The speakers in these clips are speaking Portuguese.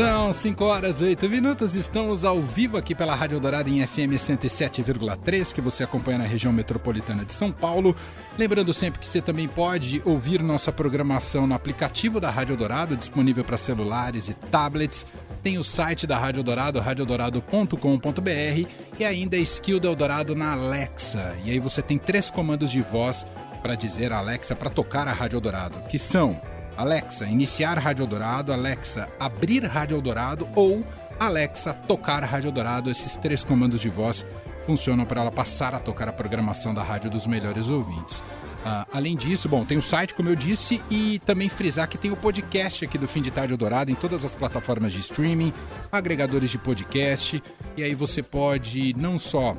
São 5 horas e 8 minutos, estamos ao vivo aqui pela Rádio Dourado em FM 107,3, que você acompanha na região metropolitana de São Paulo. Lembrando sempre que você também pode ouvir nossa programação no aplicativo da Rádio Dourado, disponível para celulares e tablets. Tem o site da Rádio Dourado, radiodorado.com.br e ainda a skill do Eldorado na Alexa. E aí você tem três comandos de voz para dizer a Alexa para tocar a Rádio Dourado, que são Alexa, iniciar Rádio Dourado, Alexa, abrir Rádio Dourado ou Alexa, tocar Rádio Dourado. Esses três comandos de voz funcionam para ela passar a tocar a programação da rádio dos melhores ouvintes. Uh, além disso, bom, tem o site, como eu disse, e também frisar que tem o podcast aqui do Fim de Tarde Dourado em todas as plataformas de streaming, agregadores de podcast, e aí você pode não só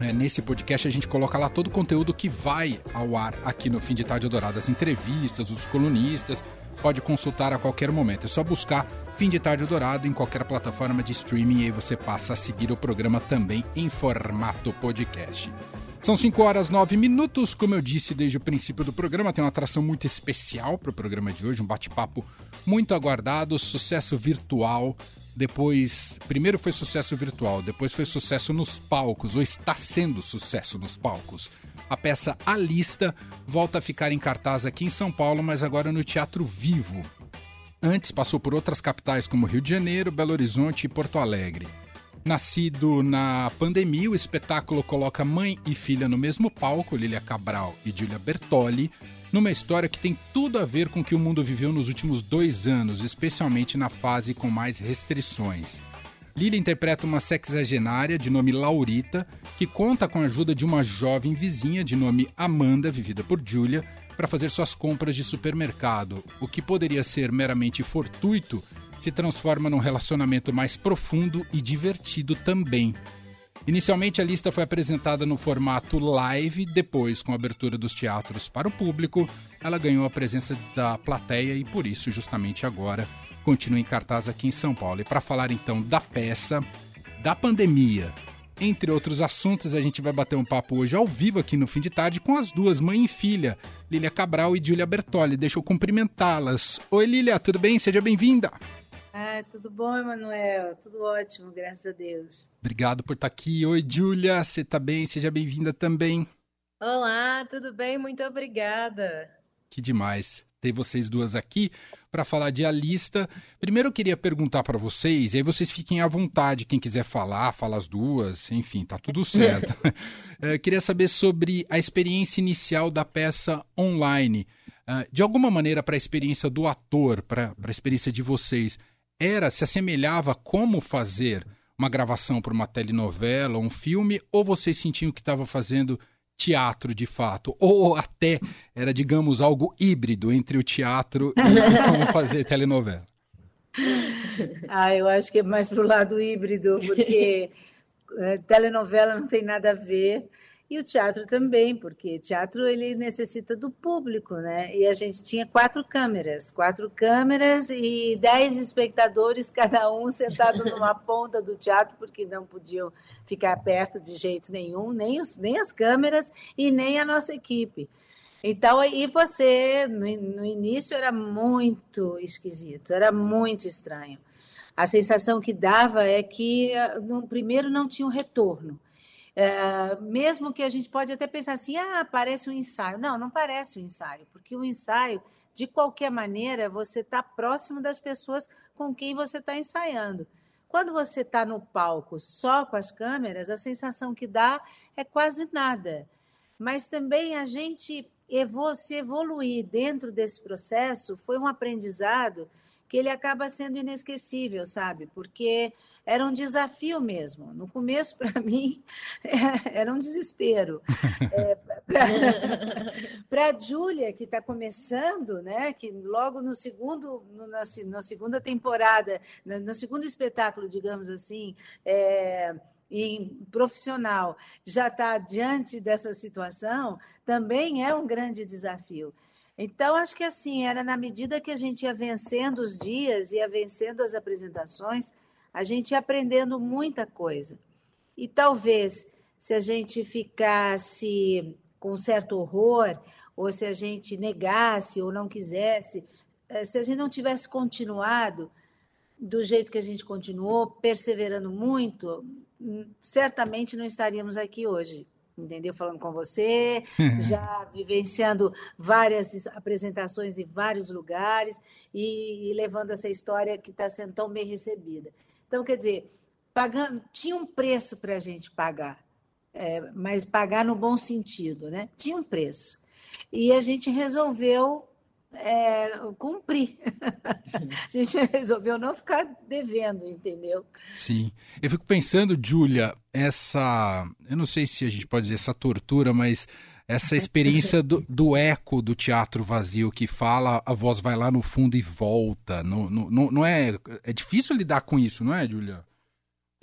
é, nesse podcast a gente coloca lá todo o conteúdo que vai ao ar aqui no Fim de Tarde Dourado, as entrevistas, os colunistas, pode consultar a qualquer momento. É só buscar Fim de Tarde Dourado em qualquer plataforma de streaming e aí você passa a seguir o programa também em formato podcast. São 5 horas 9 minutos, como eu disse desde o princípio do programa, tem uma atração muito especial para o programa de hoje, um bate-papo muito aguardado, sucesso virtual depois, primeiro foi sucesso virtual, depois foi sucesso nos palcos, ou está sendo sucesso nos palcos. A peça A Lista volta a ficar em cartaz aqui em São Paulo, mas agora no Teatro Vivo. Antes passou por outras capitais como Rio de Janeiro, Belo Horizonte e Porto Alegre. Nascido na pandemia, o espetáculo coloca mãe e filha no mesmo palco, Lilia Cabral e Giulia Bertoli, numa história que tem tudo a ver com o que o mundo viveu nos últimos dois anos, especialmente na fase com mais restrições. Lily interpreta uma sexagenária de nome Laurita, que conta com a ajuda de uma jovem vizinha de nome Amanda, vivida por Julia, para fazer suas compras de supermercado. O que poderia ser meramente fortuito se transforma num relacionamento mais profundo e divertido também. Inicialmente, a lista foi apresentada no formato live, depois, com a abertura dos teatros para o público, ela ganhou a presença da plateia e, por isso, justamente agora, continua em cartaz aqui em São Paulo. E para falar então da peça, da pandemia, entre outros assuntos, a gente vai bater um papo hoje ao vivo aqui no fim de tarde com as duas, mãe e filha, Lília Cabral e Júlia Bertoli. Deixa eu cumprimentá-las. Oi, Lília, tudo bem? Seja bem-vinda. Ah, tudo bom, Emanuel? Tudo ótimo, graças a Deus. Obrigado por estar aqui. Oi, Júlia, você está bem? Seja bem-vinda também. Olá, tudo bem? Muito obrigada. Que demais ter vocês duas aqui para falar de A Lista. Primeiro eu queria perguntar para vocês, e aí vocês fiquem à vontade, quem quiser falar, fala as duas, enfim, tá tudo certo. é, queria saber sobre a experiência inicial da peça online. Uh, de alguma maneira, para a experiência do ator, para a experiência de vocês, era, se assemelhava como fazer uma gravação para uma telenovela, um filme, ou vocês sentiam que estava fazendo teatro de fato? Ou até era, digamos, algo híbrido entre o teatro e como fazer telenovela? Ah, eu acho que é mais para o lado híbrido, porque é, telenovela não tem nada a ver. E o teatro também, porque teatro ele necessita do público, né? E a gente tinha quatro câmeras, quatro câmeras e dez espectadores, cada um sentado numa ponta do teatro, porque não podiam ficar perto de jeito nenhum, nem, os, nem as câmeras e nem a nossa equipe. Então, e você, no, no início era muito esquisito, era muito estranho. A sensação que dava é que, no primeiro, não tinha um retorno. É, mesmo que a gente pode até pensar assim, ah, parece um ensaio. Não, não parece um ensaio, porque o ensaio, de qualquer maneira, você está próximo das pessoas com quem você está ensaiando. Quando você está no palco só com as câmeras, a sensação que dá é quase nada. Mas também a gente se evoluir dentro desse processo foi um aprendizado que ele acaba sendo inesquecível, sabe? Porque era um desafio mesmo. No começo, para mim, era um desespero. É, para a Júlia, que está começando, né? que logo no segundo, na, na segunda temporada, no, no, segundo espetáculo, digamos assim, é, em profissional, já está diante dessa situação, também é um grande desafio. Então, acho que assim, era na medida que a gente ia vencendo os dias, ia vencendo as apresentações, a gente ia aprendendo muita coisa. E talvez, se a gente ficasse com certo horror, ou se a gente negasse ou não quisesse, eh, se a gente não tivesse continuado, do jeito que a gente continuou, perseverando muito, hum, certamente não estaríamos aqui hoje. Entendeu? Falando com você, já vivenciando várias apresentações em vários lugares e, e levando essa história que está sendo tão bem recebida. Então, quer dizer, pagando, tinha um preço para a gente pagar, é, mas pagar no bom sentido, né? Tinha um preço. E a gente resolveu é, cumprir. a gente resolveu não ficar devendo, entendeu? Sim. Eu fico pensando, Júlia, essa. Eu não sei se a gente pode dizer essa tortura, mas essa experiência do, do, eco do teatro vazio que fala, a voz vai lá no fundo e volta. Não, não, é. É difícil lidar com isso, não é, Júlia?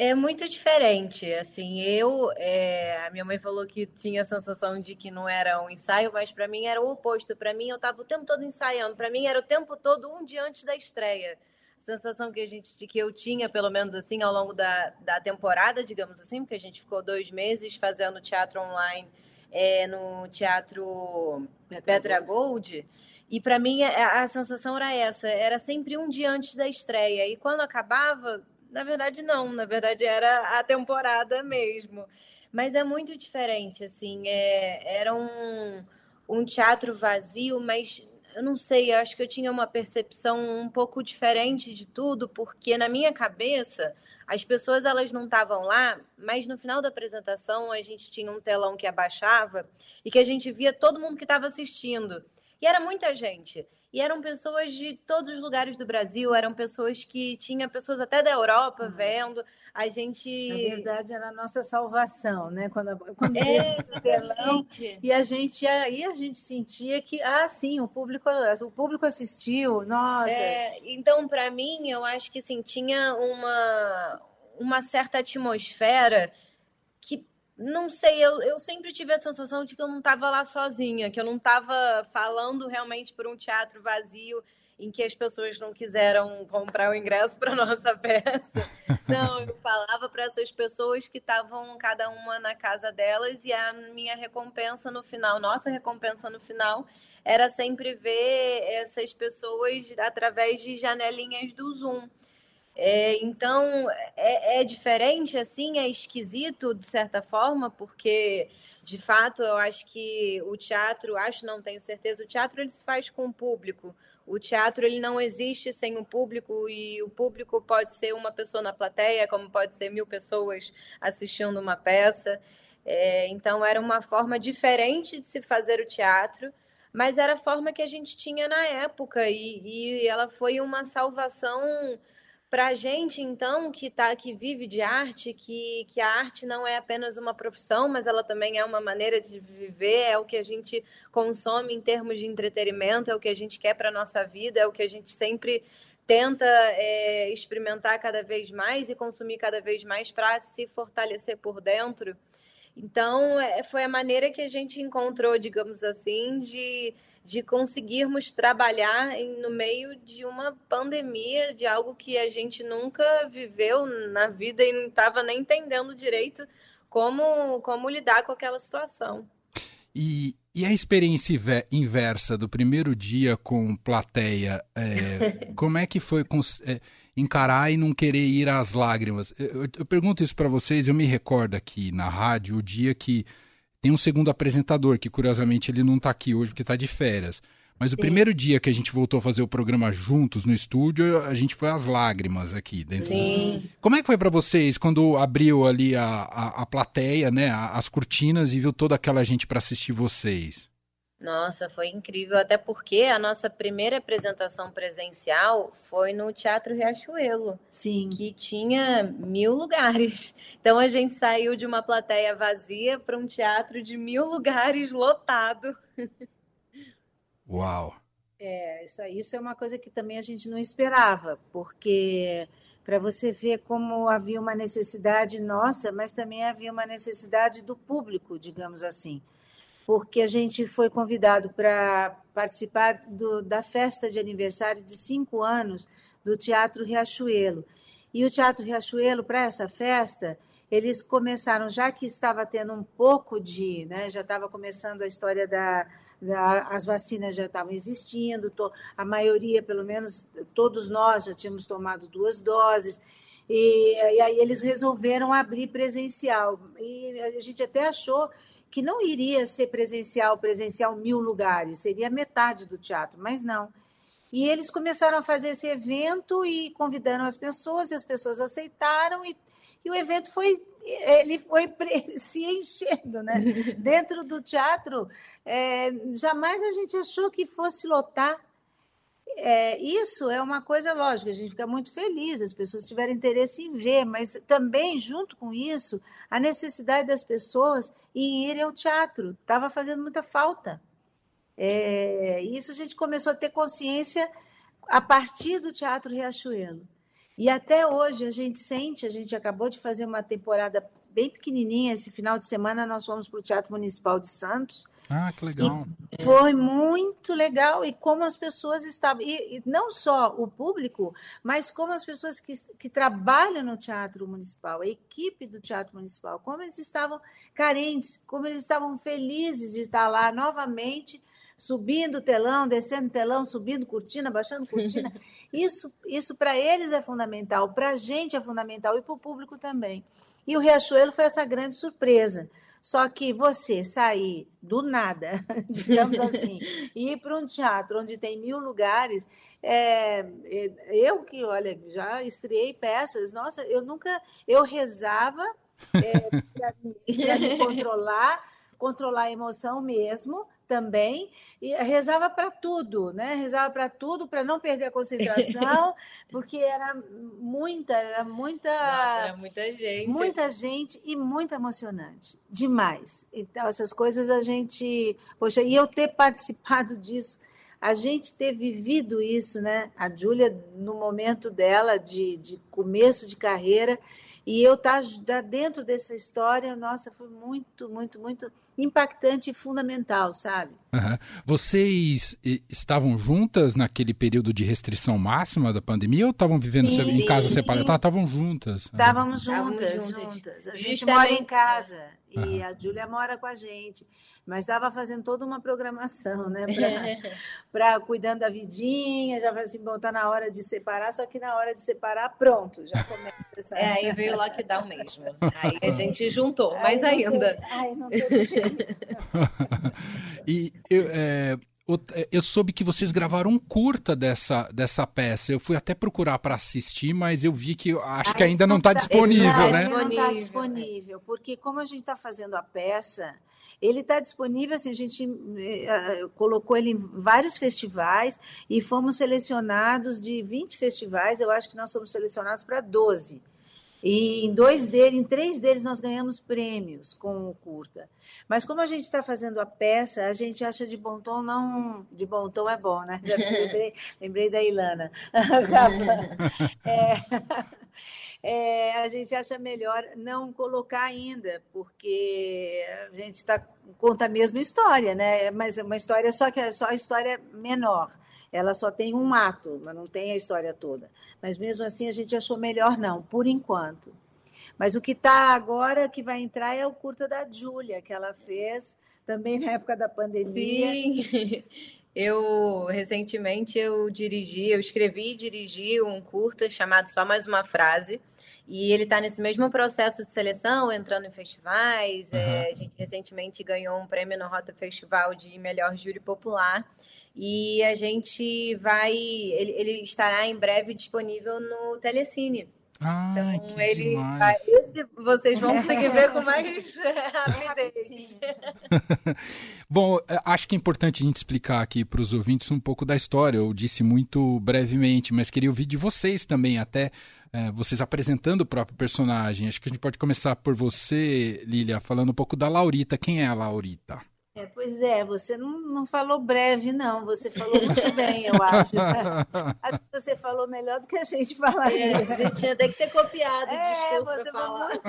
É muito diferente, assim, eu, é, a minha mãe falou que tinha a sensação de que não era um ensaio, mas para mim era o oposto, para mim eu estava o tempo todo ensaiando, para mim era o tempo todo um dia antes da estreia, a sensação que a gente, que eu tinha, pelo menos assim, ao longo da, da temporada, digamos assim, porque a gente ficou dois meses fazendo teatro online é, no Teatro Petra, Gold, Gold e para mim a, a sensação era essa, era sempre um dia antes da estreia, e quando acabava na verdade, não. Na verdade, era a temporada mesmo. Mas é muito diferente, assim. É, era um, um teatro vazio, mas eu não sei, eu acho que eu tinha uma percepção um pouco diferente de tudo, porque na minha cabeça as pessoas elas não estavam lá, mas no final da apresentação a gente tinha um telão que abaixava e que a gente via todo mundo que estava assistindo. E era muita gente. E eram pessoas de todos os lugares do Brasil, eram pessoas que tinha pessoas até da Europa uhum. vendo. A gente. Na verdade, era a nossa salvação, né? Quando, quando é, telão, e a gente aí a gente sentia que, ah, sim, o público, o público assistiu, nossa. É, então, para mim, eu acho que assim, tinha uma, uma certa atmosfera que não sei, eu, eu sempre tive a sensação de que eu não estava lá sozinha, que eu não estava falando realmente por um teatro vazio em que as pessoas não quiseram comprar o ingresso para nossa peça. Não, eu falava para essas pessoas que estavam cada uma na casa delas e a minha recompensa no final, nossa recompensa no final, era sempre ver essas pessoas através de janelinhas do Zoom. É, então, é, é, diferente, assim, é esquisito, de certa forma, porque, de fato, eu acho que o teatro, acho, não tenho certeza, o teatro ele se faz com o público. O teatro ele não existe sem o público e o público pode ser uma pessoa na plateia, como pode ser mil pessoas assistindo uma peça. É, então, era uma forma diferente de se fazer o teatro, mas era a forma que a gente tinha na época e, e ela foi uma salvação para a gente, então, que, tá, que vive de arte, que, que a arte não é apenas uma profissão, mas ela também é uma maneira de viver, é o que a gente consome em termos de entretenimento, é o que a gente quer para nossa vida, é o que a gente sempre tenta é, experimentar cada vez mais e consumir cada vez mais para se fortalecer por dentro. Então, é, foi a maneira que a gente encontrou, digamos assim, de de conseguirmos trabalhar no meio de uma pandemia, de algo que a gente nunca viveu na vida e não estava nem entendendo direito como, como lidar com aquela situação. E, e a experiência inversa do primeiro dia com plateia, é, como é que foi é, encarar e não querer ir às lágrimas? Eu, eu pergunto isso para vocês, eu me recordo aqui na rádio o dia que tem um segundo apresentador, que curiosamente ele não está aqui hoje porque está de férias. Mas o Sim. primeiro dia que a gente voltou a fazer o programa juntos no estúdio, a gente foi às lágrimas aqui dentro. Sim. Do... Como é que foi para vocês quando abriu ali a, a, a plateia, né, as cortinas e viu toda aquela gente para assistir vocês? Nossa, foi incrível, até porque a nossa primeira apresentação presencial foi no Teatro Riachuelo, Sim. que tinha mil lugares. Então a gente saiu de uma plateia vazia para um teatro de mil lugares lotado. Uau! É, isso, isso é uma coisa que também a gente não esperava, porque para você ver como havia uma necessidade nossa, mas também havia uma necessidade do público, digamos assim porque a gente foi convidado para participar do, da festa de aniversário de cinco anos do Teatro Riachuelo. E o Teatro Riachuelo, para essa festa, eles começaram, já que estava tendo um pouco de, né, já estava começando a história da, as vacinas já estavam existindo, a maioria, pelo menos todos nós já tínhamos tomado duas doses. E, e aí eles resolveram abrir presencial. E a gente até achou que não iria ser presencial, presencial mil lugares, seria metade do teatro, mas não. E eles começaram a fazer esse evento e convidaram as pessoas, e as pessoas aceitaram, e, e o evento foi ele foi se enchendo, né? Dentro do teatro, é, jamais a gente achou que fosse lotar. É, isso é uma coisa lógica, a gente fica muito feliz, as pessoas tiveram interesse em ver, mas também, junto com isso, a necessidade das pessoas em irem ao teatro estava fazendo muita falta. É, isso a gente começou a ter consciência a partir do Teatro Riachuelo. E até hoje a gente sente, a gente acabou de fazer uma temporada bem pequenininha, esse final de semana nós fomos para o Teatro Municipal de Santos. Ah, que legal. E foi muito legal e como as pessoas estavam, e, e, não só o público, mas como as pessoas que, que trabalham no Teatro Municipal, a equipe do Teatro Municipal, como eles estavam carentes, como eles estavam felizes de estar lá novamente subindo o telão, descendo o telão, subindo cortina, baixando cortina. Isso, isso para eles é fundamental, para a gente é fundamental e para o público também. E o Riachuelo foi essa grande surpresa. Só que você sair do nada, digamos assim, e ir para um teatro onde tem mil lugares, é, é eu que, olha, já estreiei peças, nossa, eu nunca, eu rezava é, para me, me controlar, controlar a emoção mesmo, também e rezava para tudo, né? Rezava para tudo para não perder a concentração, porque era muita, era muita, Nossa, era muita gente, muita gente e muito emocionante, demais. Então essas coisas a gente, poxa, e eu ter participado disso, a gente ter vivido isso, né? A Júlia no momento dela de, de começo de carreira e eu estar tá dentro dessa história, nossa, foi muito, muito, muito impactante e fundamental, sabe? Uhum. Vocês estavam juntas naquele período de restrição máxima da pandemia ou estavam vivendo sim, em casa separadas? Tá, estavam juntas. Estávamos juntas, juntas. A gente mora em casa e uhum. a Júlia mora com a gente mas estava fazendo toda uma programação, né? Para cuidando da vidinha, já vai assim, bom, tá na hora de separar, só que na hora de separar, pronto, já começa essa... É, aí veio o lockdown mesmo. Aí a gente juntou, mais aí ainda. Teve, aí não teve jeito. e eu, é, eu soube que vocês gravaram um curta dessa, dessa peça. Eu fui até procurar para assistir, mas eu vi que acho que ainda não está disponível, né? Não está disponível, porque como a gente está fazendo a peça, ele está disponível, assim, a gente uh, colocou ele em vários festivais e fomos selecionados de 20 festivais, eu acho que nós somos selecionados para 12. E em dois deles, em três deles, nós ganhamos prêmios com o curta. Mas como a gente está fazendo a peça, a gente acha de bom tom não. De bom tom é bom, né? Já lembrei, lembrei da Ilana. é, é, a gente acha melhor não colocar ainda, porque a gente tá, conta a mesma história, né? Mas é uma história só que é só a história menor. Ela só tem um ato, mas não tem a história toda. Mas mesmo assim a gente achou melhor não, por enquanto. Mas o que está agora que vai entrar é o curta da Júlia, que ela fez também na época da pandemia. Sim. Eu recentemente eu dirigi, eu escrevi e dirigi um curta chamado Só Mais Uma Frase, e ele está nesse mesmo processo de seleção, entrando em festivais. Uhum. É, a gente recentemente ganhou um prêmio no Rota Festival de melhor júri popular. E a gente vai. Ele, ele estará em breve disponível no Telecine. Ah, então ele vai, esse vocês vão conseguir ver com mais rapidez. Bom, é, acho que é importante a gente explicar aqui para os ouvintes um pouco da história. Eu disse muito brevemente, mas queria ouvir de vocês também, até é, vocês apresentando o próprio personagem. Acho que a gente pode começar por você, Lilia, falando um pouco da Laurita. Quem é a Laurita? É, pois é, você não, não falou breve, não. Você falou muito bem, eu acho. acho que você falou melhor do que a gente falaria. É, a gente tinha até que ter copiado o é, discurso você falou muito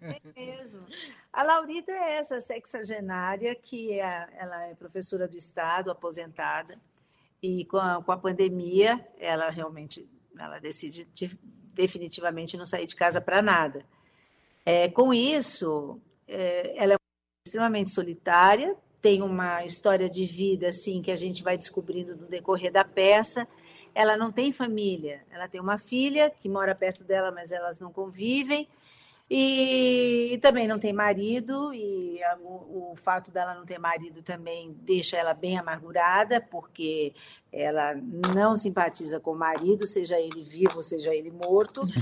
bem mesmo. A Laurita é essa sexagenária que é, ela é professora do Estado, aposentada, e com a, com a pandemia ela realmente ela decide definitivamente não sair de casa para nada. É, com isso, é, ela é extremamente solitária, tem uma história de vida assim que a gente vai descobrindo no decorrer da peça. Ela não tem família, ela tem uma filha que mora perto dela, mas elas não convivem. E, e, também não tem marido, e a, o, o, fato dela não ter marido também deixa ela bem amargurada, porque ela não simpatiza com o marido, seja ele vivo, seja ele morto.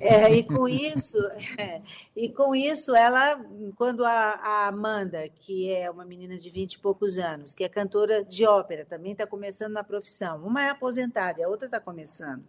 É, e com isso, é, e com isso, ela, quando a, a, Amanda, que é uma menina de vinte e poucos anos, que é cantora de ópera, também está começando na profissão, uma é aposentada e a outra está começando.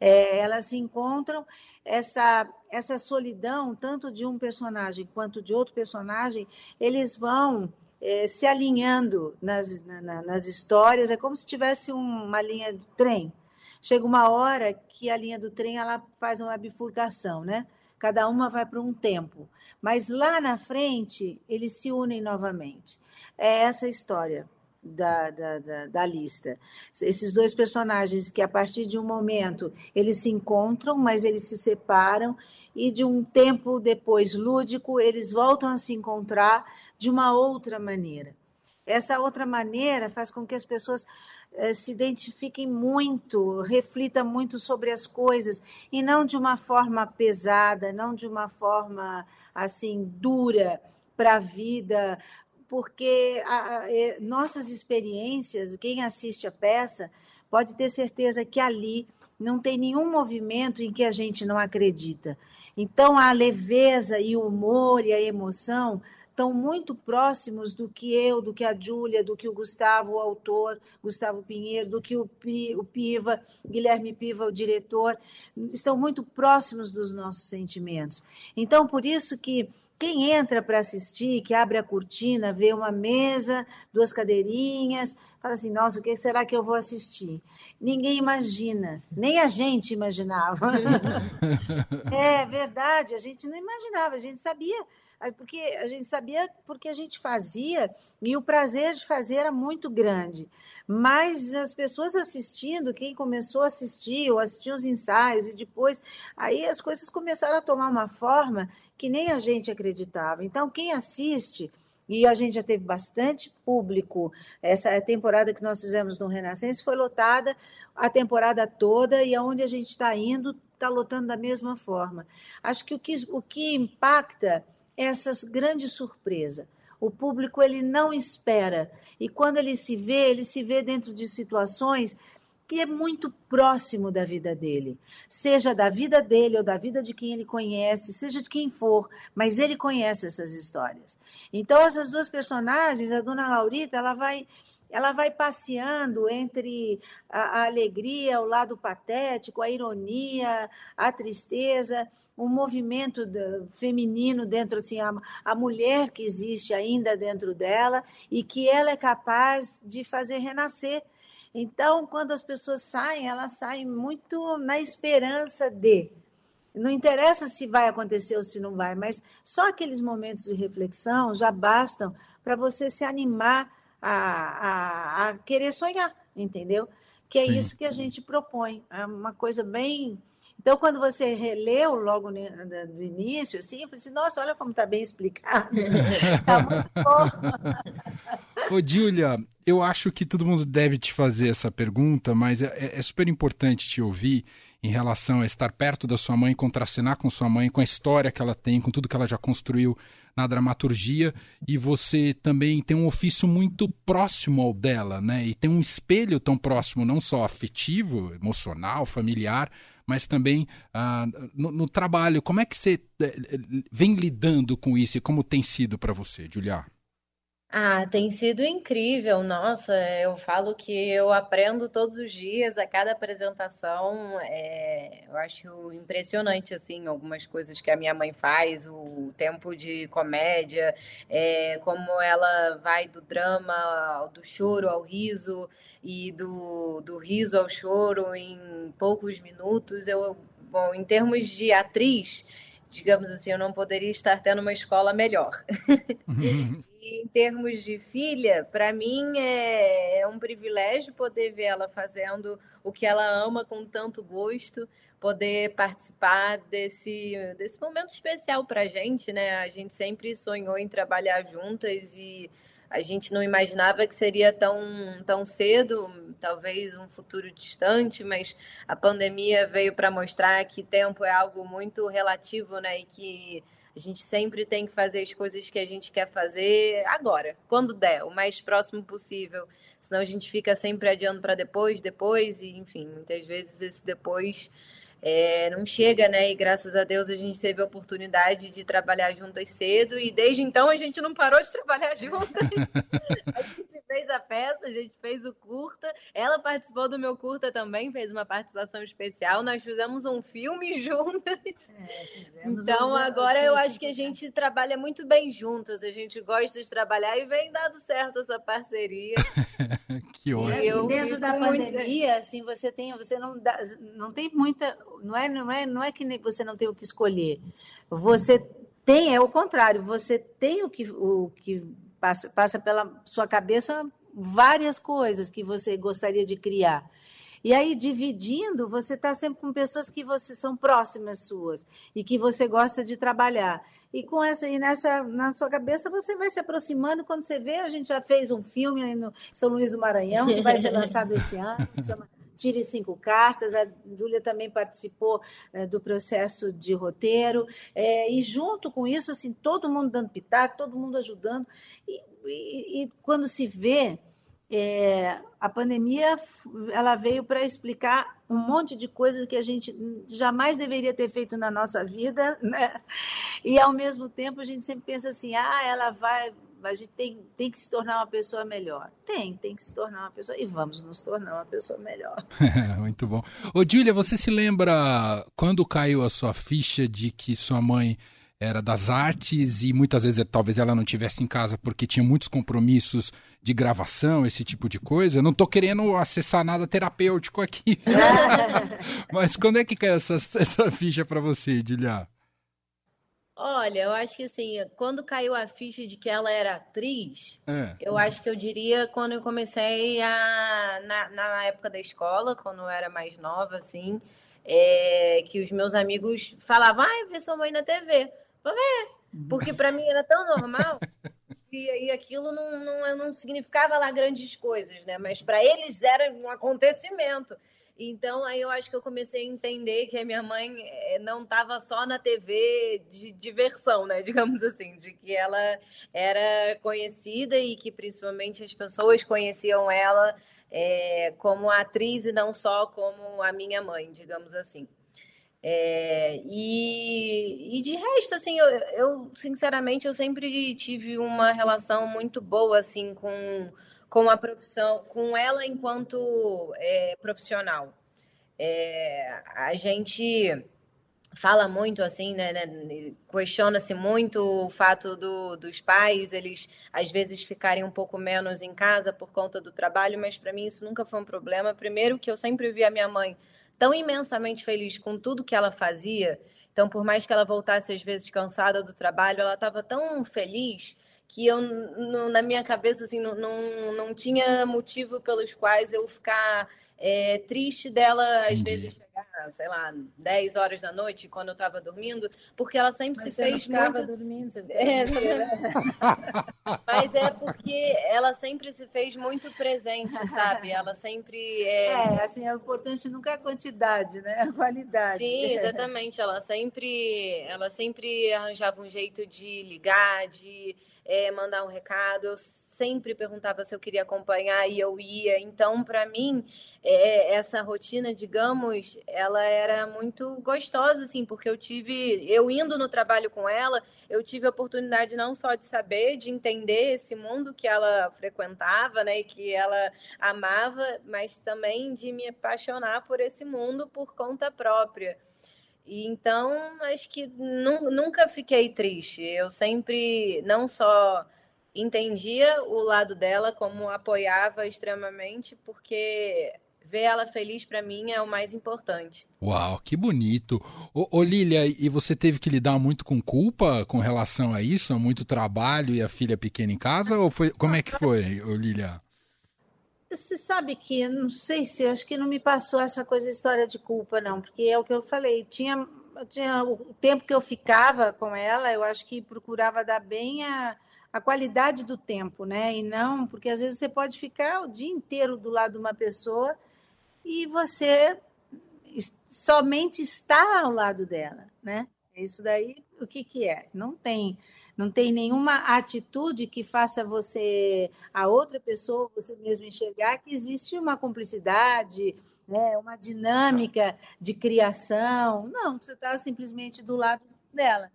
É, elas se encontram essa, essa solidão, tanto de um personagem quanto de outro personagem, eles vão é, se alinhando nas, na, nas histórias, é como se tivesse uma linha de trem. Chega uma hora que a linha do trem ela faz uma bifurcação, né? Cada uma vai para um tempo. Mas lá na frente, eles se unem novamente. É essa história da, da, da, da, lista. Esses dois personagens que, a partir de um momento, eles se encontram, mas eles se separam, e de um tempo depois lúdico, eles voltam a se encontrar de uma outra maneira. Essa outra maneira faz com que as pessoas eh, se identifiquem muito, reflitam muito sobre as coisas, e não de uma forma pesada, não de uma forma assim dura para a vida, porque a, a, nossas experiências, quem assiste a peça, pode ter certeza que ali não tem nenhum movimento em que a gente não acredita. Então, a leveza e o humor e a emoção estão muito próximos do que eu, do que a Júlia, do que o Gustavo, o autor, Gustavo Pinheiro, do que o, o Piva, Guilherme Piva, o diretor, estão muito próximos dos nossos sentimentos. Então, por isso que quem entra para assistir, que abre a cortina, vê uma mesa, duas cadeirinhas, fala assim: nossa, o que será que eu vou assistir? Ninguém imagina, nem a gente imaginava. é verdade, a gente não imaginava, a gente sabia, porque a gente sabia porque a gente fazia e o prazer de fazer era muito grande. Mas as pessoas assistindo, quem começou a assistir ou assistir os ensaios e depois, aí as coisas começaram a tomar uma forma que nem a gente acreditava. Então, quem assiste, e a gente já teve bastante público, essa temporada que nós fizemos no Renascença foi lotada a temporada toda, e aonde a gente está indo, está lotando da mesma forma. Acho que o que, o que impacta é essa grande surpresa. O público ele não espera. E quando ele se vê, ele se vê dentro de situações que é muito próximo da vida dele, seja da vida dele ou da vida de quem ele conhece, seja de quem for, mas ele conhece essas histórias. Então essas duas personagens, a Dona Laurita, ela vai ela vai passeando entre a, a, alegria, o lado patético, a ironia, a tristeza, o movimento feminino dentro, assim, a, a mulher que existe ainda dentro dela e que ela é capaz de fazer renascer então, quando as pessoas saem, elas saem muito na esperança de. Não interessa se vai acontecer ou se não vai, mas só aqueles momentos de reflexão já bastam para você se animar a, a, a, querer sonhar, entendeu? Que é Sim. isso que a gente propõe. É uma coisa bem então, quando você releu logo no início, assim, eu falei assim, nossa, olha como está bem explicado. Está muito bom. Ô, Júlia, eu acho que todo mundo deve te fazer essa pergunta, mas é, é, é super importante te ouvir em relação a estar perto da sua mãe, contracenar com sua mãe, com a história que ela tem, com tudo que ela já construiu na dramaturgia, e você também tem um ofício muito próximo ao dela, né? E tem um espelho tão próximo, não só afetivo, emocional, familiar, mas também ah, no, no, trabalho. Como é que você eh, vem lidando com isso e como tem sido para você, Julia? Ah, tem sido incrível. Nossa, eu falo que eu aprendo todos os dias, a cada apresentação. É, eu acho impressionante, assim, algumas coisas que a minha mãe faz, o tempo de comédia, é, como ela vai do drama, do choro ao riso e do, do riso ao choro em poucos minutos. Eu, bom, em termos de atriz, digamos assim, eu não poderia estar tendo uma escola melhor. Em termos de filha, para mim é, é, um privilégio poder ver ela fazendo o que ela ama com tanto gosto, poder participar desse, desse momento especial para a gente, né? A gente sempre sonhou em trabalhar juntas e a gente não imaginava que seria tão, tão cedo, talvez um futuro distante, mas a pandemia veio para mostrar que tempo é algo muito relativo, né? E que a gente sempre tem que fazer as coisas que a gente quer fazer agora, quando der, o mais próximo possível. Senão a gente fica sempre adiando para depois, depois, e enfim, muitas vezes esse depois é, não chega, né? E graças a Deus a gente teve a oportunidade de trabalhar juntas cedo e desde então a gente não parou de trabalhar juntas. a gente fez a peça, a gente fez o curta, ela participou do meu curta também, fez uma participação especial, nós fizemos um filme juntas. É, então agora eu acho que a gente trabalha muito bem juntas, a gente gosta de trabalhar e vem dado certo essa parceria. que ótimo. dentro da pandemia, muito... assim, você tem, você não dá, não tem muita não é, não é, não é que você não tem o que escolher. Você tem, é o contrário, você tem o que, o que passa, passa pela sua cabeça várias coisas que você gostaria de criar. E aí, dividindo, você está sempre com pessoas que você são próximas suas e que você gosta de trabalhar. E com essa e nessa na sua cabeça você vai se aproximando. Quando você vê, a gente já fez um filme no São Luís do Maranhão que vai ser lançado esse ano, chama Tire Cinco Cartas, a Júlia também participou é, do processo de roteiro, é, e junto com isso, assim, todo mundo dando pitaco, todo mundo ajudando, e, e, e quando se vê, é, a pandemia ela veio para explicar um monte de coisas que a gente jamais deveria ter feito na nossa vida, né? E ao mesmo tempo a gente sempre pensa assim, ah, ela vai a gente tem, tem que se tornar uma pessoa melhor. Tem, tem que se tornar uma pessoa. E vamos nos tornar uma pessoa melhor. Muito bom. Ô, Júlia, você se lembra quando caiu a sua ficha de que sua mãe era das artes e muitas vezes talvez ela não tivesse em casa porque tinha muitos compromissos de gravação, esse tipo de coisa. Eu não estou querendo acessar nada terapêutico aqui. Mas quando é que caiu essa, essa ficha para você, Julia? Olha, eu acho que assim, quando caiu a ficha de que ela era atriz, é. eu acho que eu diria quando eu comecei a. Na, na época da escola, quando eu era mais nova, assim, é, que os meus amigos falavam, ah, ver sua mãe na TV. Vou ver. Porque para mim era tão normal. e aí aquilo não, não, não significava lá grandes coisas, né? Mas para eles era um acontecimento. Então, aí eu acho que eu comecei a entender que a minha mãe eh, não estava só na TV de diversão, né? Digamos assim, de que ela era conhecida e que principalmente as pessoas conheciam ela é, como atriz e não só como a minha mãe, digamos assim. É, e, e, de resto, assim, eu, eu, sinceramente eu sempre tive uma relação muito boa assim com com a profissão, com ela enquanto é, profissional. É, a gente fala muito assim, né, né questiona-se muito o fato do, dos pais eles às vezes ficarem um pouco menos em casa por conta do trabalho, mas para mim isso nunca foi um problema. Primeiro que eu sempre vi a minha mãe tão imensamente feliz com tudo que ela fazia, então por mais que ela voltasse às vezes cansada do trabalho, ela estava tão feliz que eu, no, na minha cabeça, assim, não, não, não tinha motivo pelos quais eu ficar é, triste dela, às Entendi. vezes, chegar, sei lá, 10 horas da noite, quando eu estava dormindo, porque ela sempre Mas se fez muito... dormindo, você é, Mas é porque ela sempre se fez muito presente, sabe? Ela sempre... É, é assim, é importante nunca é a quantidade, né? A qualidade. Sim, exatamente. Ela sempre, ela sempre arranjava um jeito de ligar, de é, mandar um recado. Eu sempre perguntava se eu queria acompanhar e eu ia. Então, para mim, é, essa rotina, digamos, ela era muito gostosa, assim, porque eu tive, eu indo no trabalho com ela, eu tive a oportunidade não só de saber, de entender esse mundo que ela frequentava, né, e que ela amava, mas também de me apaixonar por esse mundo por conta própria. E então, acho que nunca fiquei triste. Eu sempre não só entendia o lado dela, como apoiava extremamente, porque ver ela feliz para mim é o mais importante. Uau, que bonito. Ô, ô Lília, e você teve que lidar muito com culpa com relação a isso? Muito trabalho e a filha pequena em casa? Ou foi, como é que foi, ô Lília? Você sabe que, não sei se, acho que não me passou essa coisa de história de culpa, não, porque é o que eu falei, tinha, tinha o tempo que eu ficava com ela, eu acho que procurava dar bem a, a qualidade do tempo, né? E não, porque às vezes você pode ficar o dia inteiro do lado de uma pessoa e você somente está ao lado dela, né? Isso daí, o que que é? Não tem, não tem nenhuma atitude que faça você, a outra pessoa, você mesmo enxergar que existe uma cumplicidade, né? Uma dinâmica de criação. Não, você está simplesmente do lado dela.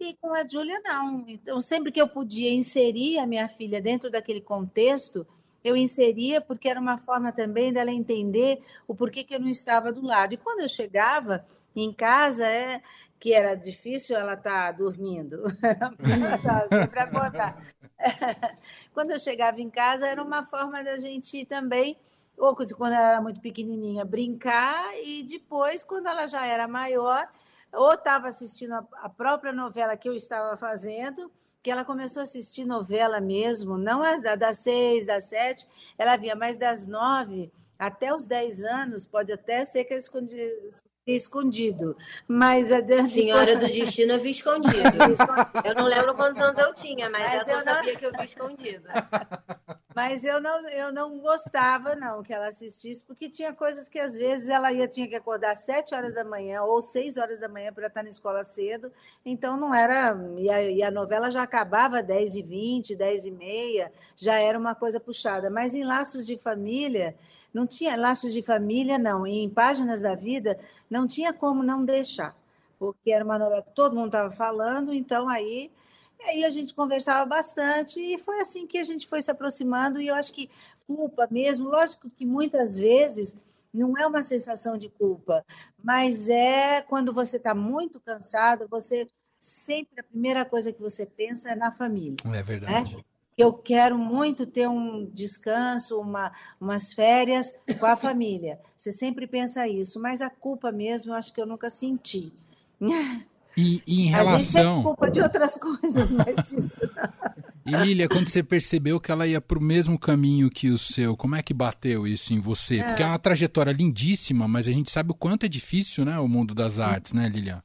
E com a Júlia, não. Então, sempre que eu podia inserir a minha filha dentro daquele contexto, eu inseria porque era uma forma também dela entender o porquê que eu não estava do lado. E quando eu chegava em casa, é que era difícil ela estar tá dormindo, sempre acordada. Quando eu chegava em casa, era uma forma da gente também, ou quando ela era muito pequenininha, brincar, e depois, quando ela já era maior, ou estava assistindo a própria novela que eu estava fazendo, que ela começou a assistir novela mesmo, não as das seis, das sete, ela via, mas das nove até os dez anos, pode até ser que ela escondia, escondido. Mas a Senhora do Destino eu vi escondido. eu não lembro quantos anos eu tinha, mas, mas essa eu, não... sabia que eu vi escondido. Mas eu não, eu não gostava, não, que ela assistisse, porque tinha coisas que às vezes ela ia, tinha que acordar às sete horas da manhã ou seis horas da manhã para estar na escola cedo. Então não era. E a, e a novela já acabava dez e vinte, dez e meia, já era uma coisa puxada. Mas em laços de família não tinha laços de família, não. E em Páginas da Vida, não tinha como não deixar, porque era uma novela que todo mundo estava falando, então aí, aí a gente conversava bastante e foi assim que a gente foi se aproximando. E eu acho que culpa mesmo, lógico que muitas vezes não é uma sensação de culpa, mas é quando você está muito cansado, você sempre a primeira coisa que você pensa é na família. É verdade. Né? eu quero muito ter um descanso, uma, umas férias com a família. Você sempre pensa isso, mas a culpa mesmo eu acho que eu nunca senti. E, e em relação. A gente culpa de outras coisas, mas disso. E Lília, quando você percebeu que ela ia para o mesmo caminho que o seu, como é que bateu isso em você? Porque é uma trajetória lindíssima, mas a gente sabe o quanto é difícil, né, o mundo das artes, né, Lília?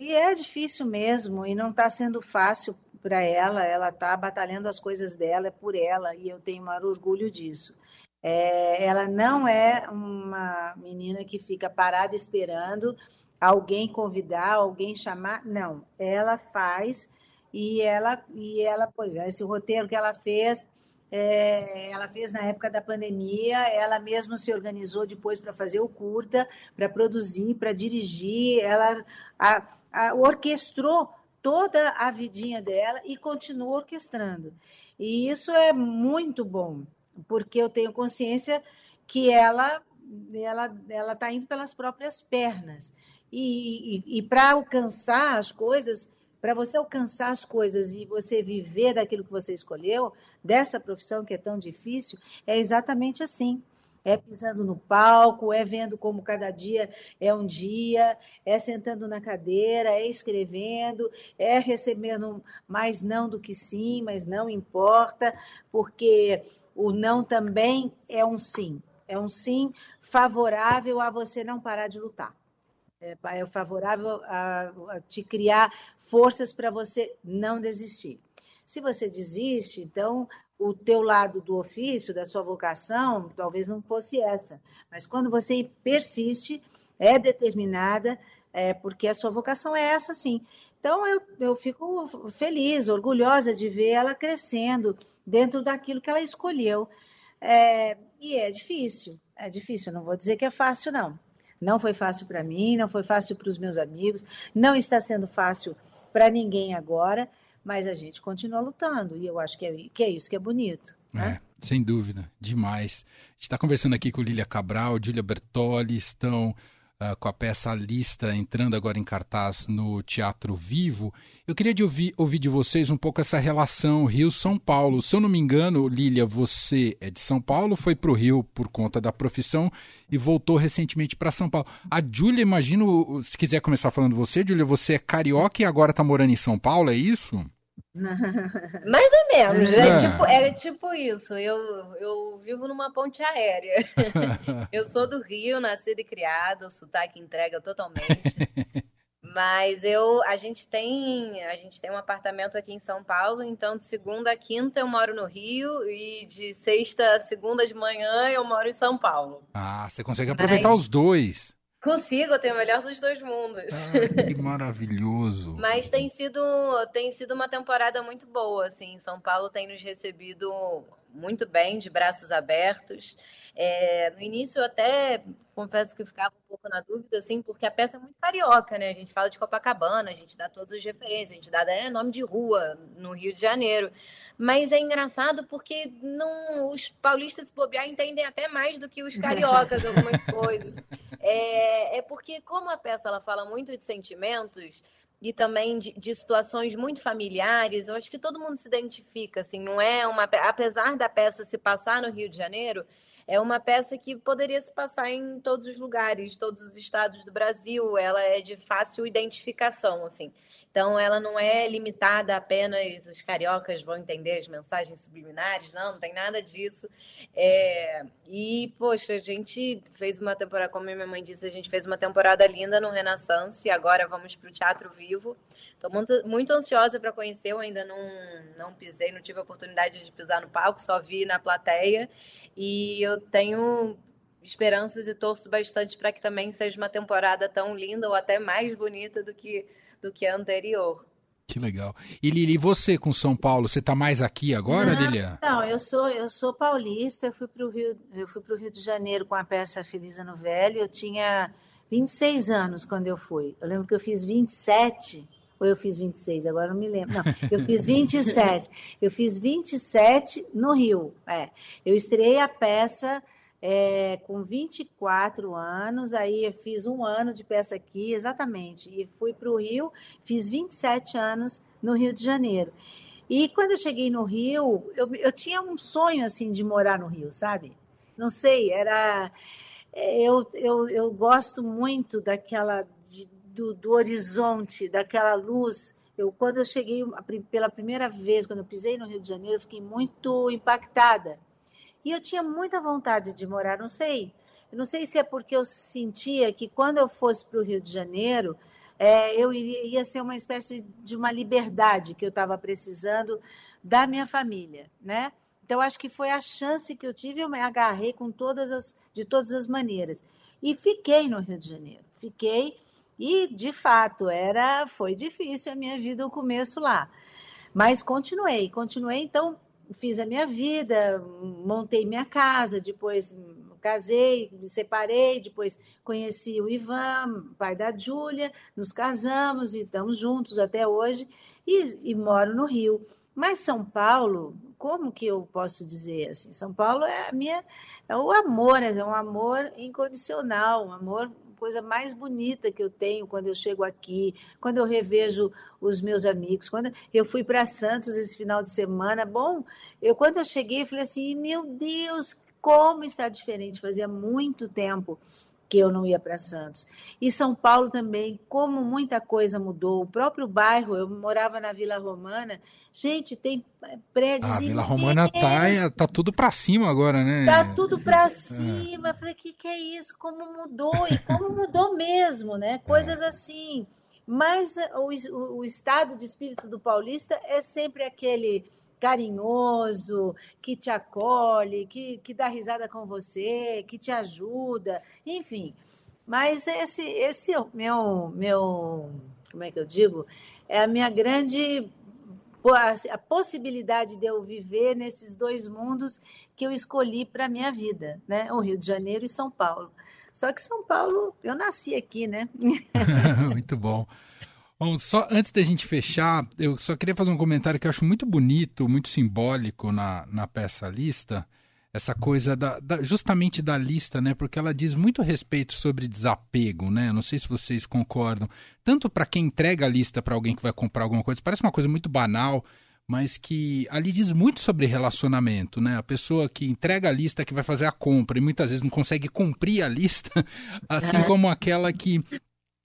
E é difícil mesmo, e não está sendo fácil para ela, ela está batalhando as coisas dela, é por ela, e eu tenho maior orgulho disso. É, ela não é uma menina que fica parada esperando alguém convidar, alguém chamar, não. Ela faz e ela, e ela, pois é, esse roteiro que ela fez, é, ela fez na época da pandemia, ela mesma se organizou depois para fazer o curta, para produzir, para dirigir, ela a, a, orquestrou toda a vidinha dela e continua orquestrando. E isso é muito bom, porque eu tenho consciência que ela ela ela está indo pelas próprias pernas. E, e, para alcançar as coisas, para você alcançar as coisas e você viver daquilo que você escolheu, dessa profissão que é tão difícil, é exatamente assim é pisando no palco, é vendo como cada dia é um dia, é sentando na cadeira, é escrevendo, é recebendo mais não do que sim, mas não importa, porque o não também é um sim. É um sim favorável a você não parar de lutar. É, é favorável a, a te criar forças para você não desistir. Se você desiste, então o teu lado do ofício, da sua vocação, talvez não fosse essa. Mas quando você persiste, é determinada, é porque a sua vocação é essa sim. Então eu, eu fico feliz, orgulhosa de ver ela crescendo dentro daquilo que ela escolheu. É, e é difícil, é difícil, não vou dizer que é fácil, não. Não foi fácil para mim, não foi fácil para os meus amigos, não está sendo fácil para ninguém agora, mas a gente continua lutando e eu acho que é, que é isso que é bonito. Né? É, sem dúvida, demais. A gente está conversando aqui com Lília Cabral, Júlia Bertoli, estão uh, com a peça Lista entrando agora em cartaz no Teatro Vivo. Eu queria de ouvir, ouvir de vocês um pouco essa relação Rio-São Paulo. Se eu não me engano, Lília, você é de São Paulo, foi para o Rio por conta da profissão e voltou recentemente para São Paulo. A Júlia, imagino, se quiser começar falando você, Júlia, você é carioca e agora está morando em São Paulo, é isso? Mais ou menos, é, é, tipo, é tipo isso. Eu, eu vivo numa ponte aérea. eu sou do Rio, nascido e criado, o sotaque entrega totalmente. Mas eu, a gente tem, a gente tem um apartamento aqui em São Paulo, então de segunda a quinta eu moro no Rio e de sexta a segunda de manhã eu moro em São Paulo. Ah, você consegue aproveitar Mas... os dois. Consigo, eu tenho o melhor dos dois mundos. Ah, que maravilhoso. Mas tem sido, tem sido uma temporada muito boa, assim. São Paulo tem nos recebido muito bem, de braços abertos. É, no início eu até confesso que eu ficava um pouco na dúvida, assim, porque a peça é muito carioca, né? A gente fala de Copacabana, a gente dá todas as referências, a gente dá é, nome de rua no Rio de Janeiro. Mas é engraçado porque não, os paulistas, se bobear, entendem até mais do que os cariocas algumas coisas. É, é porque, como a peça ela fala muito de sentimentos, e também de, de, situações muito familiares. Eu acho que todo mundo se identifica, assim, não é uma. Apesar da peça se passar no Rio de Janeiro, é uma peça que poderia se passar em todos os lugares, todos os estados do Brasil. Ela é de fácil identificação, assim. Então, ela não é limitada apenas os cariocas vão entender as mensagens subliminares, não, não tem nada disso. É... E, poxa, a gente fez uma temporada, como minha mãe disse, a gente fez uma temporada linda no Renaissance e agora vamos para o Teatro Vivo. Estou muito, muito ansiosa para conhecer, eu ainda não, não pisei, não tive a oportunidade de pisar no palco, só vi na plateia. E eu tenho esperanças e torço bastante para que também seja uma temporada tão linda ou até mais bonita do que do que a anterior. Que legal. E Lili, você com São Paulo, você está mais aqui agora, não, Lilian? Não, eu sou eu sou paulista, eu fui para o Rio, eu fui para o Rio de Janeiro com a peça Feliz Ano Velho, eu tinha 26 anos quando eu fui. Eu lembro que eu fiz 27 ou eu fiz 26, agora não me lembro. Não, eu fiz 27. Eu fiz 27 no Rio. É. Eu estreiei a peça é, com 24 anos, aí eu fiz um ano de peça aqui, exatamente, e fui para o Rio, fiz 27 anos no Rio de Janeiro. E quando eu cheguei no Rio, eu, eu tinha um sonho assim de morar no Rio, sabe? Não sei, era. É, eu, eu, eu gosto muito daquela. De, do, do horizonte, daquela luz. Eu, quando eu cheguei pela primeira vez, quando eu pisei no Rio de Janeiro, eu fiquei muito impactada e eu tinha muita vontade de morar, não sei. Não sei se é porque eu sentia que quando eu fosse para o Rio de Janeiro, é, eu iria, ia ser uma espécie de uma liberdade que eu estava precisando da minha família, né? Então acho que foi a chance que eu tive, eu me agarrei com todas as, de todas as maneiras e fiquei no Rio de Janeiro. Fiquei e de fato era foi difícil a minha vida o começo lá, mas continuei, continuei. Então fiz a minha vida, montei minha casa, depois casei, me separei, depois conheci o Ivan, pai da Júlia, nos casamos e estamos juntos até hoje e, e, moro no Rio. Mas São Paulo, como que eu posso dizer assim? São Paulo é a minha, é o amor, é um amor incondicional, um amor coisa mais bonita que eu tenho quando eu chego aqui, quando eu revejo os meus amigos. Quando eu fui para Santos esse final de semana, bom, eu quando eu cheguei, falei assim, meu Deus, como está diferente. Fazia muito tempo que eu não ia para Santos. E São Paulo também, como muita coisa mudou. O próprio bairro, eu morava na Vila Romana. Gente, tem prédios A Vila Romana tá, tá tudo para cima agora, né? Tá tudo para é. cima. Eu falei, que que é isso? Como mudou? E como mudou mesmo, né? Coisas é. assim. Mas o, o, o estado de espírito do paulista é sempre aquele carinhoso, que te acolhe, que, que dá risada com você, que te ajuda, enfim. Mas esse, esse é o meu, meu, como é que eu digo? É a minha grande a possibilidade de eu viver nesses dois mundos que eu escolhi para a minha vida, né? O Rio de Janeiro e São Paulo. Só que São Paulo, eu nasci aqui, né? Muito bom. Bom, só antes da gente fechar, eu só queria fazer um comentário que eu acho muito bonito, muito simbólico na, na peça lista. Essa coisa da, da, justamente da lista, né? Porque ela diz muito respeito sobre desapego, né? Não sei se vocês concordam. Tanto para quem entrega a lista para alguém que vai comprar alguma coisa, parece uma coisa muito banal, mas que ali diz muito sobre relacionamento, né? A pessoa que entrega a lista que vai fazer a compra e muitas vezes não consegue cumprir a lista, assim como aquela que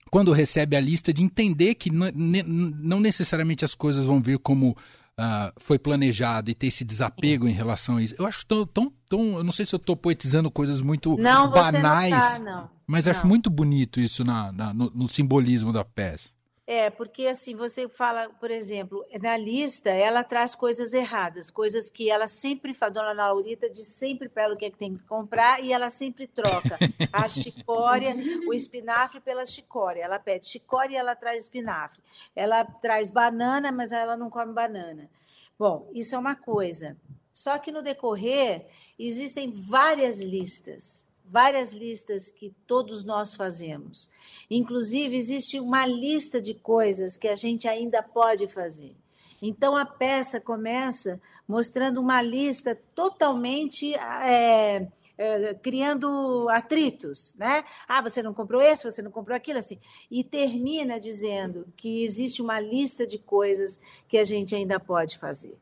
quando recebe a lista, de entender que não necessariamente as coisas vão vir como uh, foi planejado e ter esse desapego em relação a isso. Eu acho tão, tão, tão eu não sei se eu estou poetizando coisas muito não, banais, não tá, não. mas não. acho muito bonito isso na, na no, no, simbolismo da peça. É, porque assim, você fala, por exemplo, na lista, ela traz coisas erradas, coisas que ela sempre fala, dona Laurita diz sempre para ela o que, é que tem que comprar e ela sempre troca a chicória, o espinafre pela chicória. Ela pede chicória e ela traz espinafre. Ela traz banana, mas ela não come banana. Bom, isso é uma coisa. Só que no decorrer existem várias listas várias listas que todos nós fazemos. Inclusive, existe uma lista de coisas que a gente ainda pode fazer. Então, a peça começa mostrando uma lista totalmente. É, é, criando atritos, né? Ah, você não comprou esse, você não comprou aquilo, assim. E termina dizendo que existe uma lista de coisas que a gente ainda pode fazer.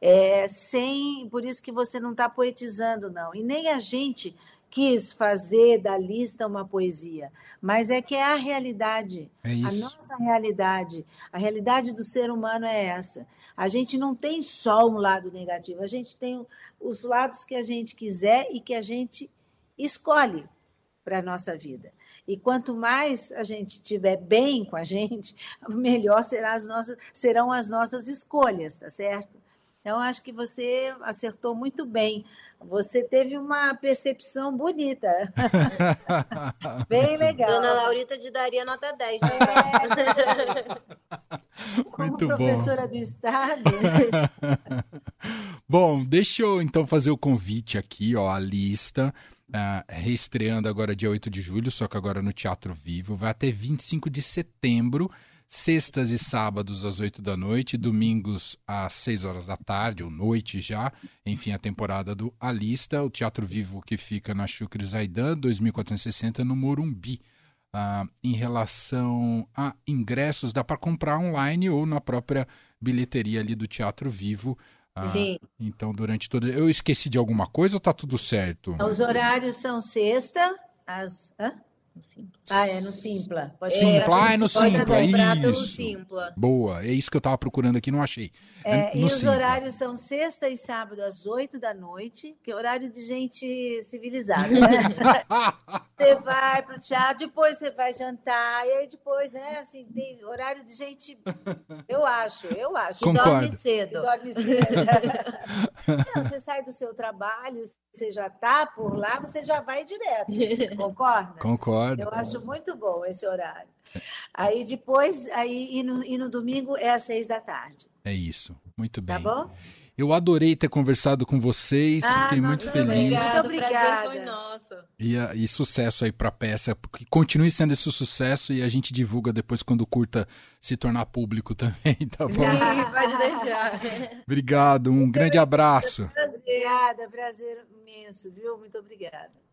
É, sem, por isso que você não está poetizando, não. E nem a gente quis fazer da lista uma poesia, mas é que é a realidade, é a nossa realidade, a realidade do ser humano é essa. A gente não tem só um lado negativo, a gente tem os lados que a gente quiser e que a gente escolhe para a nossa vida. E quanto mais a gente estiver bem com a gente, melhor serão as nossas, serão as nossas escolhas, tá certo? Então, acho que você acertou muito bem você teve uma percepção bonita. Bem legal. Dona Laurita te daria nota 10. Né? É. Como Muito professora bom. do Estado. bom, deixa eu então fazer o convite aqui, ó, a lista. Uh, reestreando agora dia 8 de julho, só que agora no Teatro Vivo. Vai até 25 de setembro sextas e sábados às 8 da noite, domingos às 6 horas da tarde, ou noite já, enfim, a temporada do Alista, o Teatro Vivo que fica na Chucre Zaidan, 2460, no Morumbi. Ah, em relação a ingressos, dá para comprar online ou na própria bilheteria ali do Teatro Vivo. Ah, Sim. Então, durante todo. Eu esqueci de alguma coisa ou tá tudo certo? Os horários são sexta, às. Hã? No Simpla. Ah, é no Simpla. Pode Simpla, ah, é no Simpla, isso. Simpla. Boa, é isso que eu estava procurando aqui, não achei. É, é e os Simpla. horários são sexta e sábado às oito da noite, que é horário de gente civilizada, né? você vai pro teatro, depois você vai jantar, e aí depois, né, assim, tem horário de gente, eu acho, eu acho. Concordo. dorme cedo. E dorme cedo. Não, você sai do seu trabalho, você já tá por lá, você já vai direto, concorda? Concordo. Eu acho muito bom esse horário. Aí depois, aí, e no, e no domingo é às seis da tarde. É isso, muito tá bem. Tá bom? Eu adorei ter conversado com vocês, ah, fiquei muito feliz. Muito obrigada. Foi nosso. E, e sucesso aí para a peça, que continue sendo esse sucesso e a gente divulga depois quando curta se tornar público também, tá bom? Sim, pode deixar. Obrigado, um grande abraço. Obrigada, prazer imenso, viu? Muito obrigada.